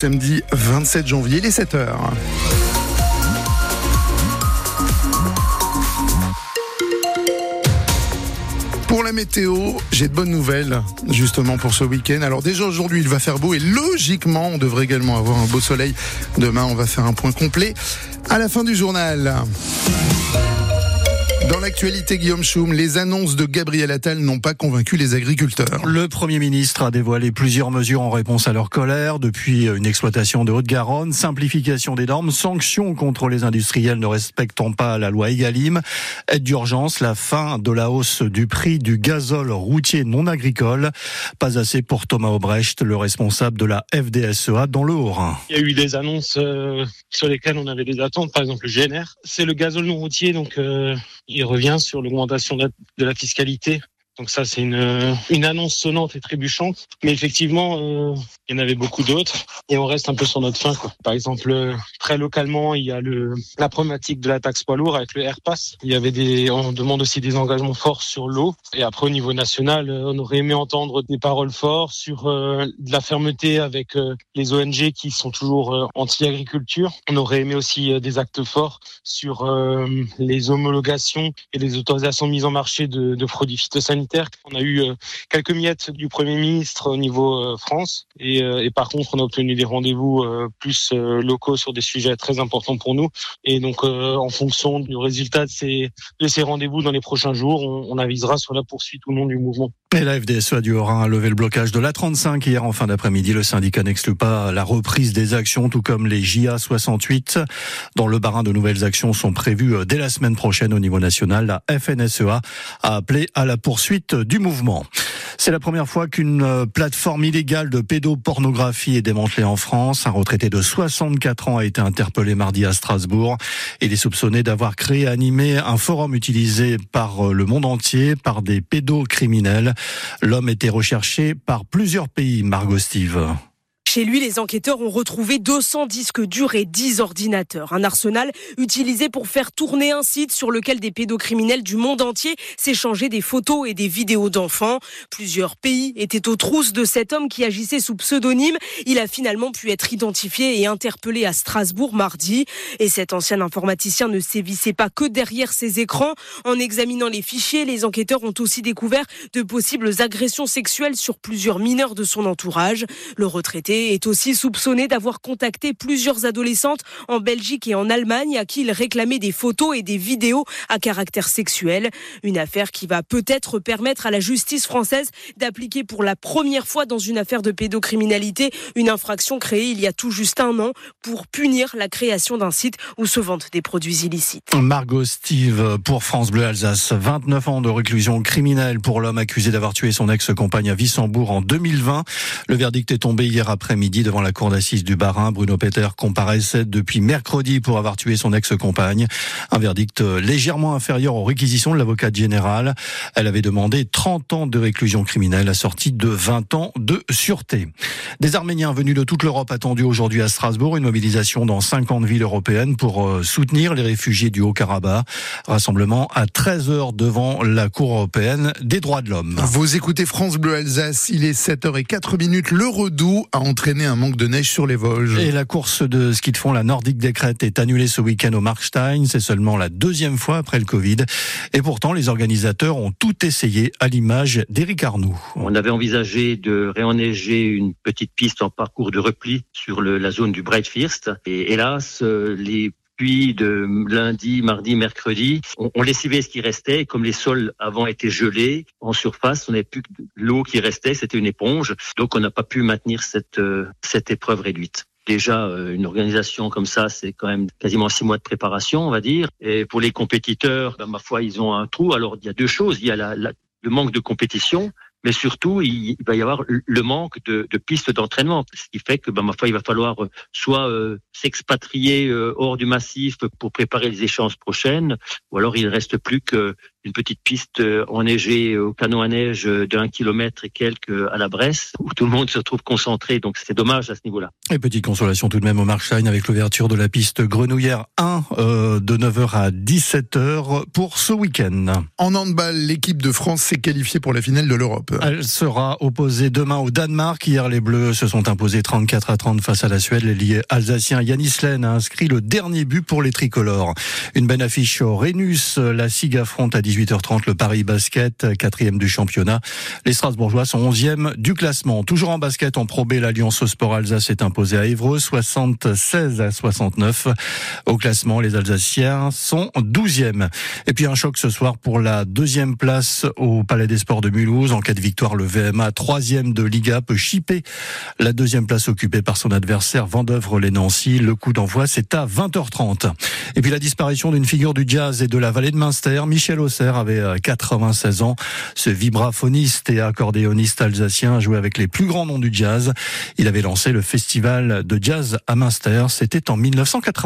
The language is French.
Samedi 27 janvier, les 7h. Pour la météo, j'ai de bonnes nouvelles justement pour ce week-end. Alors déjà aujourd'hui il va faire beau et logiquement on devrait également avoir un beau soleil. Demain on va faire un point complet à la fin du journal. Dans l'actualité, Guillaume Schum, les annonces de Gabriel Attal n'ont pas convaincu les agriculteurs. Le Premier ministre a dévoilé plusieurs mesures en réponse à leur colère, depuis une exploitation de Haute-Garonne, simplification des normes, sanctions contre les industriels ne respectant pas la loi Egalim, aide d'urgence, la fin de la hausse du prix du gazole routier non agricole. Pas assez pour Thomas Aubrecht, le responsable de la FDSEA dans le Haut-Rhin. Il y a eu des annonces euh, sur lesquelles on avait des attentes, par exemple le GNR. C'est le gazole non routier, donc euh, il revient sur l'augmentation de la fiscalité donc ça, c'est une, une annonce sonnante et trébuchante. Mais effectivement, euh, il y en avait beaucoup d'autres et on reste un peu sur notre fin. Quoi. Par exemple, euh, très localement, il y a le, la problématique de la taxe poids lourd avec le AirPass. Il y avait des, on demande aussi des engagements forts sur l'eau. Et après, au niveau national, euh, on aurait aimé entendre des paroles fortes sur euh, de la fermeté avec les ONG qui sont toujours anti-agriculture. On aurait aimé aussi des actes forts sur les homologations et les autorisations de mise en marché de, de produits phytosanitaires on a eu euh, quelques miettes du Premier ministre au niveau euh, France et, euh, et par contre on a obtenu des rendez-vous plus locaux sur des sujets très importants pour nous. Et donc en fonction du résultat de ces, de ces rendez-vous dans les prochains jours, on, on avisera sur la poursuite ou non du mouvement. Et la FDSEA du Haut-Rhin a levé le blocage de l'A35 hier en fin d'après-midi. Le syndicat n'exclut pas la reprise des actions, tout comme les JA 68. Dans le Barin, de nouvelles actions sont prévues dès la semaine prochaine au niveau national. La FNSEA a appelé à la poursuite du mouvement. C'est la première fois qu'une euh, plateforme illégale de pédopornographie est démantelée en France. Un retraité de 64 ans a été interpellé mardi à Strasbourg. Il est soupçonné d'avoir créé et animé un forum utilisé par euh, le monde entier par des pédocriminels. L'homme était recherché par plusieurs pays, Margot Steve. Chez lui, les enquêteurs ont retrouvé 200 disques durs et 10 ordinateurs. Un arsenal utilisé pour faire tourner un site sur lequel des pédocriminels du monde entier s'échangeaient des photos et des vidéos d'enfants. Plusieurs pays étaient aux trousses de cet homme qui agissait sous pseudonyme. Il a finalement pu être identifié et interpellé à Strasbourg mardi. Et cet ancien informaticien ne sévissait pas que derrière ses écrans. En examinant les fichiers, les enquêteurs ont aussi découvert de possibles agressions sexuelles sur plusieurs mineurs de son entourage. Le retraité est aussi soupçonné d'avoir contacté plusieurs adolescentes en Belgique et en Allemagne à qui il réclamait des photos et des vidéos à caractère sexuel. Une affaire qui va peut-être permettre à la justice française d'appliquer pour la première fois dans une affaire de pédocriminalité une infraction créée il y a tout juste un an pour punir la création d'un site où se vendent des produits illicites. Margot Steve pour France Bleu Alsace. 29 ans de réclusion criminelle pour l'homme accusé d'avoir tué son ex-compagne à Wissembourg en 2020. Le verdict est tombé hier après midi devant la cour d'assises du Barin. Bruno Peter comparaissait depuis mercredi pour avoir tué son ex-compagne. Un verdict légèrement inférieur aux réquisitions de l'avocate générale. Elle avait demandé 30 ans de réclusion criminelle assortie de 20 ans de sûreté. Des Arméniens venus de toute l'Europe attendus aujourd'hui à Strasbourg. Une mobilisation dans 50 villes européennes pour euh, soutenir les réfugiés du Haut-Karabakh. Rassemblement à 13 heures devant la Cour européenne des droits de l'homme. Vous écoutez France Bleu Alsace. Il est 7h04 minutes. Le Redoux a entraîné un manque de neige sur les Vosges. Et la course de ski de fond, la Nordique des Crêtes, est annulée ce week-end au Markstein. C'est seulement la deuxième fois après le Covid. Et pourtant, les organisateurs ont tout essayé à l'image d'Éric Arnoux. On avait envisagé de réenneiger une petite piste en parcours de repli sur le, la zone du Breitfirst. Et hélas, euh, les puis de lundi, mardi, mercredi, on, on lessivait ce qui restait. Comme les sols avant étaient gelés en surface, on n'avait plus que l'eau qui restait, c'était une éponge. Donc on n'a pas pu maintenir cette, euh, cette épreuve réduite. Déjà, euh, une organisation comme ça, c'est quand même quasiment six mois de préparation, on va dire. Et pour les compétiteurs, ben, ma foi, ils ont un trou. Alors, il y a deux choses. Il y a la, la, le manque de compétition, mais surtout, il va y avoir le manque de, pistes d'entraînement, ce qui fait que, ben, ma foi, il va falloir euh, soit euh, s'expatrier euh, hors du massif pour préparer les échéances prochaines, ou alors il ne reste plus que une petite piste enneigée au canot à neige d'un kilomètre et quelques à la Bresse, où tout le monde se trouve concentré. Donc c'est dommage à ce niveau-là. Et petite consolation tout de même au Markstein avec l'ouverture de la piste Grenouillère 1 euh, de 9h à 17h pour ce week-end. En handball, l'équipe de France s'est qualifiée pour la finale de l'Europe. Elle sera opposée demain au Danemark. Hier, les Bleus se sont imposés 34 à 30 face à la Suède. L'ailier alsacien Yanis Len a inscrit le dernier but pour les tricolores. Une bonne affiche au Rhenus. La SIG affronte à 18h30 le Paris Basket, quatrième du championnat. Les Strasbourgeois sont 11e du classement. Toujours en basket, en Pro B, l'Alliance Sport Alsace est imposée à Évreux, 76 à 69. Au classement, les Alsaciens sont 12e. Et puis un choc ce soir pour la deuxième place au Palais des Sports de Mulhouse. En cas de victoire, le VMA, troisième de Liga, peut chipper la deuxième place occupée par son adversaire Vendœuvre les Nancy. Le coup d'envoi, c'est à 20h30. Et puis la disparition d'une figure du jazz et de la vallée de Münster. Michel Avait 96 ans. Ce vibraphoniste et accordéoniste alsacien a joué avec les plus grands noms du jazz. Il avait lancé le festival de jazz à Münster. C'était en 1980.